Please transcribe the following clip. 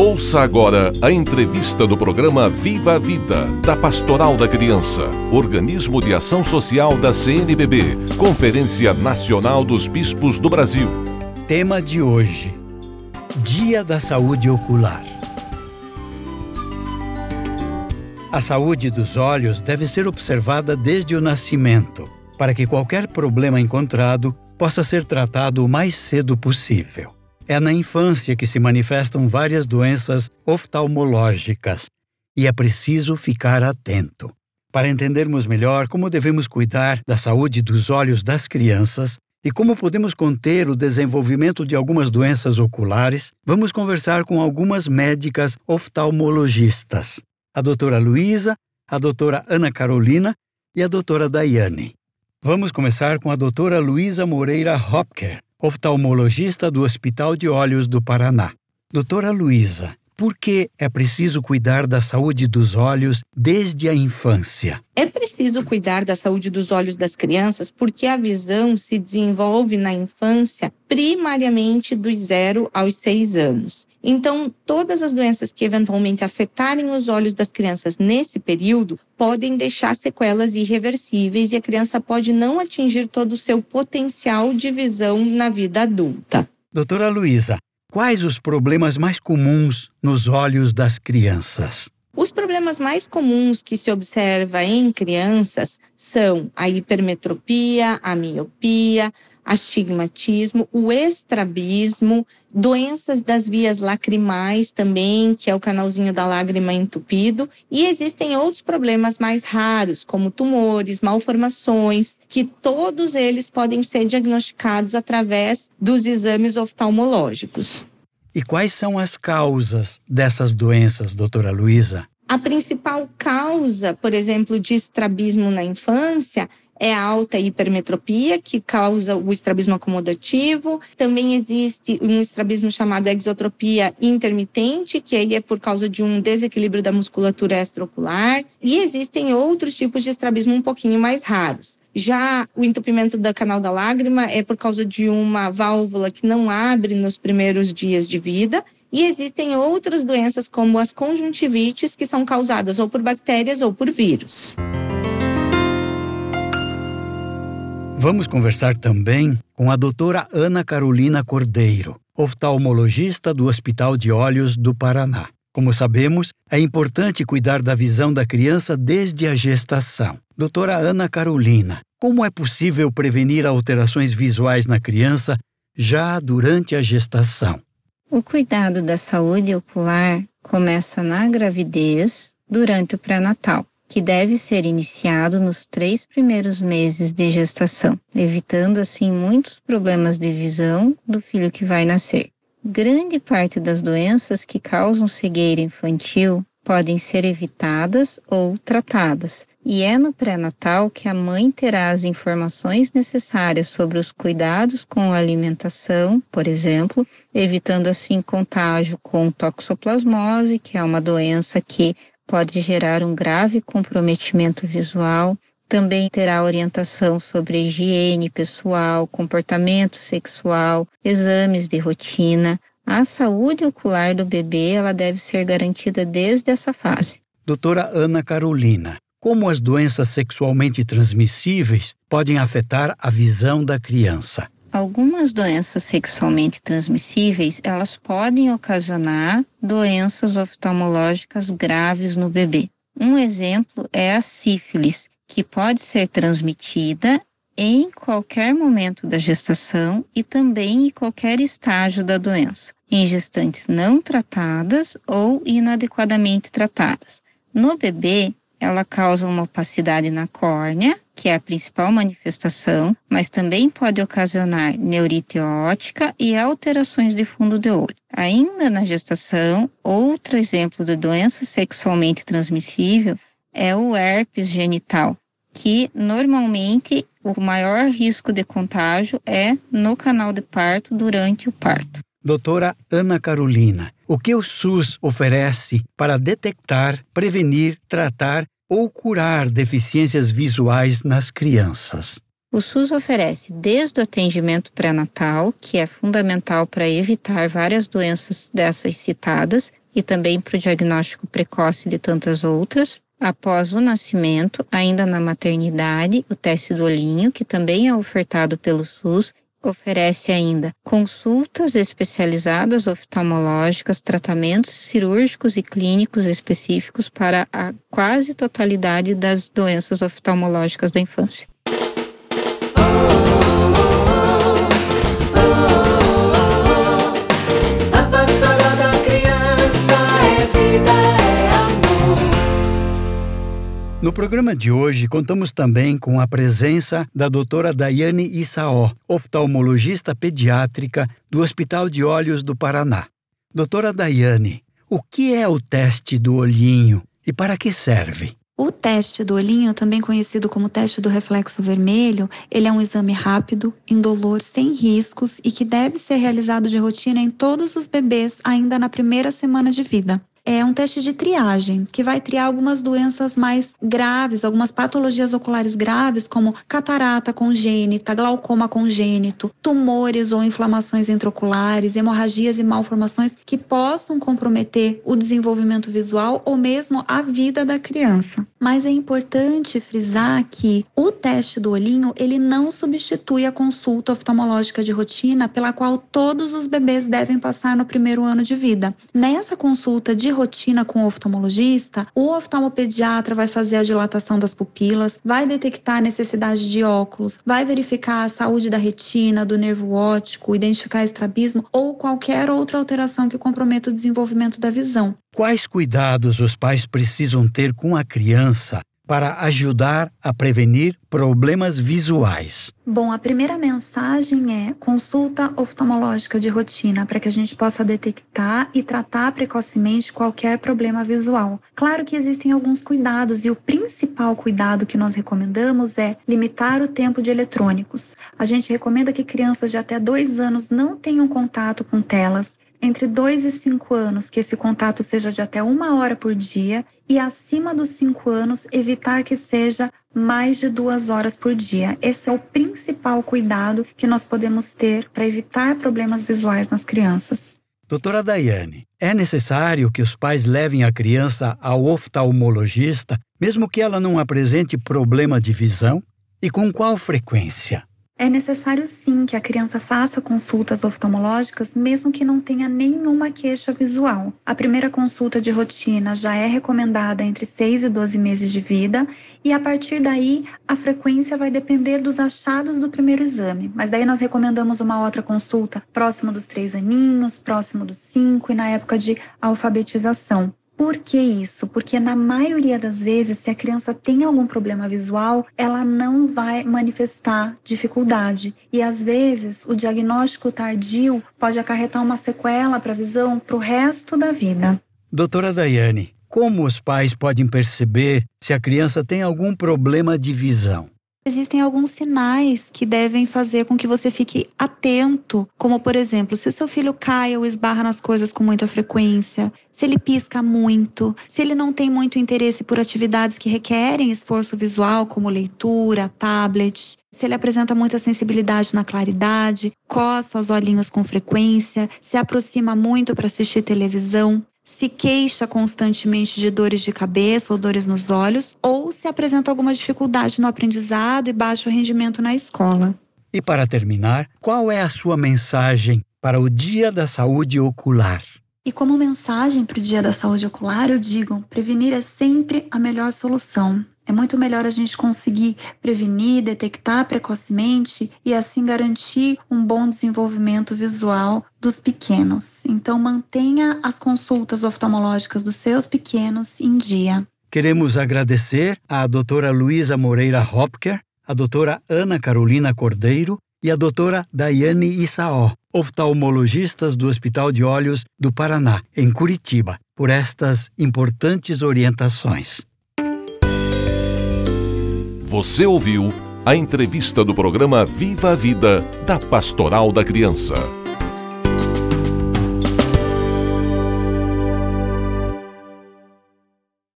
Ouça agora a entrevista do programa Viva a Vida, da Pastoral da Criança, organismo de ação social da CNBB, Conferência Nacional dos Bispos do Brasil. Tema de hoje: Dia da Saúde Ocular. A saúde dos olhos deve ser observada desde o nascimento, para que qualquer problema encontrado possa ser tratado o mais cedo possível. É na infância que se manifestam várias doenças oftalmológicas e é preciso ficar atento. Para entendermos melhor como devemos cuidar da saúde dos olhos das crianças e como podemos conter o desenvolvimento de algumas doenças oculares, vamos conversar com algumas médicas oftalmologistas, a doutora Luísa, a doutora Ana Carolina e a doutora Daiane. Vamos começar com a doutora Luísa Moreira Hopker, oftalmologista do Hospital de Olhos do Paraná. Doutora Luísa, por que é preciso cuidar da saúde dos olhos desde a infância? É preciso cuidar da saúde dos olhos das crianças porque a visão se desenvolve na infância primariamente dos zero aos seis anos. Então, todas as doenças que eventualmente afetarem os olhos das crianças nesse período podem deixar sequelas irreversíveis e a criança pode não atingir todo o seu potencial de visão na vida adulta. Doutora Luísa, Quais os problemas mais comuns nos olhos das crianças? Os problemas mais comuns que se observa em crianças são a hipermetropia, a miopia, astigmatismo, o estrabismo, doenças das vias lacrimais também, que é o canalzinho da lágrima entupido, e existem outros problemas mais raros, como tumores, malformações, que todos eles podem ser diagnosticados através dos exames oftalmológicos. E quais são as causas dessas doenças, doutora Luísa? A principal causa, por exemplo, de estrabismo na infância é a alta hipermetropia, que causa o estrabismo acomodativo. Também existe um estrabismo chamado exotropia intermitente, que aí é por causa de um desequilíbrio da musculatura extraocular. E existem outros tipos de estrabismo um pouquinho mais raros. Já o entupimento da canal da lágrima é por causa de uma válvula que não abre nos primeiros dias de vida. E existem outras doenças, como as conjuntivites, que são causadas ou por bactérias ou por vírus. Vamos conversar também com a doutora Ana Carolina Cordeiro, oftalmologista do Hospital de Olhos do Paraná. Como sabemos, é importante cuidar da visão da criança desde a gestação. Doutora Ana Carolina, como é possível prevenir alterações visuais na criança já durante a gestação? O cuidado da saúde ocular começa na gravidez, durante o pré-natal que deve ser iniciado nos três primeiros meses de gestação, evitando assim muitos problemas de visão do filho que vai nascer. Grande parte das doenças que causam cegueira infantil podem ser evitadas ou tratadas, e é no pré-natal que a mãe terá as informações necessárias sobre os cuidados com a alimentação, por exemplo, evitando assim contágio com toxoplasmose, que é uma doença que pode gerar um grave comprometimento visual. Também terá orientação sobre higiene pessoal, comportamento sexual, exames de rotina. A saúde ocular do bebê ela deve ser garantida desde essa fase. Doutora Ana Carolina, como as doenças sexualmente transmissíveis podem afetar a visão da criança? Algumas doenças sexualmente transmissíveis, elas podem ocasionar doenças oftalmológicas graves no bebê. Um exemplo é a sífilis, que pode ser transmitida em qualquer momento da gestação e também em qualquer estágio da doença, em gestantes não tratadas ou inadequadamente tratadas. No bebê, ela causa uma opacidade na córnea, que é a principal manifestação, mas também pode ocasionar neurite óptica e alterações de fundo de olho. Ainda na gestação, outro exemplo de doença sexualmente transmissível é o herpes genital, que normalmente o maior risco de contágio é no canal de parto durante o parto. Doutora Ana Carolina, o que o SUS oferece para detectar, prevenir, tratar ou curar deficiências visuais nas crianças. O SUS oferece desde o atendimento pré-natal, que é fundamental para evitar várias doenças dessas citadas, e também para o diagnóstico precoce de tantas outras. Após o nascimento, ainda na maternidade, o teste do olhinho, que também é ofertado pelo SUS, oferece ainda consultas especializadas oftalmológicas, tratamentos cirúrgicos e clínicos específicos para a quase totalidade das doenças oftalmológicas da infância. No programa de hoje, contamos também com a presença da doutora Daiane Issaó, oftalmologista pediátrica do Hospital de Olhos do Paraná. Doutora Daiane, o que é o teste do olhinho e para que serve? O teste do olhinho, também conhecido como teste do reflexo vermelho, ele é um exame rápido, indolor, sem riscos e que deve ser realizado de rotina em todos os bebês ainda na primeira semana de vida é um teste de triagem que vai triar algumas doenças mais graves, algumas patologias oculares graves, como catarata congênita, glaucoma congênito, tumores ou inflamações intraoculares, hemorragias e malformações que possam comprometer o desenvolvimento visual ou mesmo a vida da criança. Mas é importante frisar que o teste do olhinho ele não substitui a consulta oftalmológica de rotina pela qual todos os bebês devem passar no primeiro ano de vida. Nessa consulta de rotina com o oftalmologista, o oftalmopediatra vai fazer a dilatação das pupilas, vai detectar a necessidade de óculos, vai verificar a saúde da retina, do nervo óptico, identificar estrabismo ou qualquer outra alteração que comprometa o desenvolvimento da visão. Quais cuidados os pais precisam ter com a criança para ajudar a prevenir problemas visuais? Bom, a primeira mensagem é consulta oftalmológica de rotina para que a gente possa detectar e tratar precocemente qualquer problema visual. Claro que existem alguns cuidados e o principal cuidado que nós recomendamos é limitar o tempo de eletrônicos. A gente recomenda que crianças de até dois anos não tenham contato com telas entre 2 e 5 anos, que esse contato seja de até uma hora por dia, e acima dos 5 anos, evitar que seja mais de duas horas por dia. Esse é o principal cuidado que nós podemos ter para evitar problemas visuais nas crianças. Doutora Daiane, é necessário que os pais levem a criança ao oftalmologista, mesmo que ela não apresente problema de visão? E com qual frequência? É necessário sim que a criança faça consultas oftalmológicas, mesmo que não tenha nenhuma queixa visual. A primeira consulta de rotina já é recomendada entre 6 e 12 meses de vida, e a partir daí a frequência vai depender dos achados do primeiro exame. Mas daí nós recomendamos uma outra consulta próximo dos 3 aninhos, próximo dos 5 e na época de alfabetização. Por que isso? Porque na maioria das vezes, se a criança tem algum problema visual, ela não vai manifestar dificuldade. E às vezes, o diagnóstico tardio pode acarretar uma sequela para a visão para o resto da vida. Doutora Daiane, como os pais podem perceber se a criança tem algum problema de visão? Existem alguns sinais que devem fazer com que você fique atento, como por exemplo, se o seu filho cai ou esbarra nas coisas com muita frequência, se ele pisca muito, se ele não tem muito interesse por atividades que requerem esforço visual, como leitura, tablet, se ele apresenta muita sensibilidade na claridade, coça os olhinhos com frequência, se aproxima muito para assistir televisão, se queixa constantemente de dores de cabeça ou dores nos olhos, ou se apresenta alguma dificuldade no aprendizado e baixo rendimento na escola. E para terminar, qual é a sua mensagem para o Dia da Saúde Ocular? E como mensagem para o Dia da Saúde Ocular, eu digo: prevenir é sempre a melhor solução. É muito melhor a gente conseguir prevenir, detectar precocemente e assim garantir um bom desenvolvimento visual dos pequenos. Então, mantenha as consultas oftalmológicas dos seus pequenos em dia. Queremos agradecer à doutora Luísa Moreira Hopker, a doutora Ana Carolina Cordeiro e a doutora Daiane Issaó, oftalmologistas do Hospital de Olhos do Paraná, em Curitiba, por estas importantes orientações. Você ouviu a entrevista do programa Viva a Vida da Pastoral da Criança.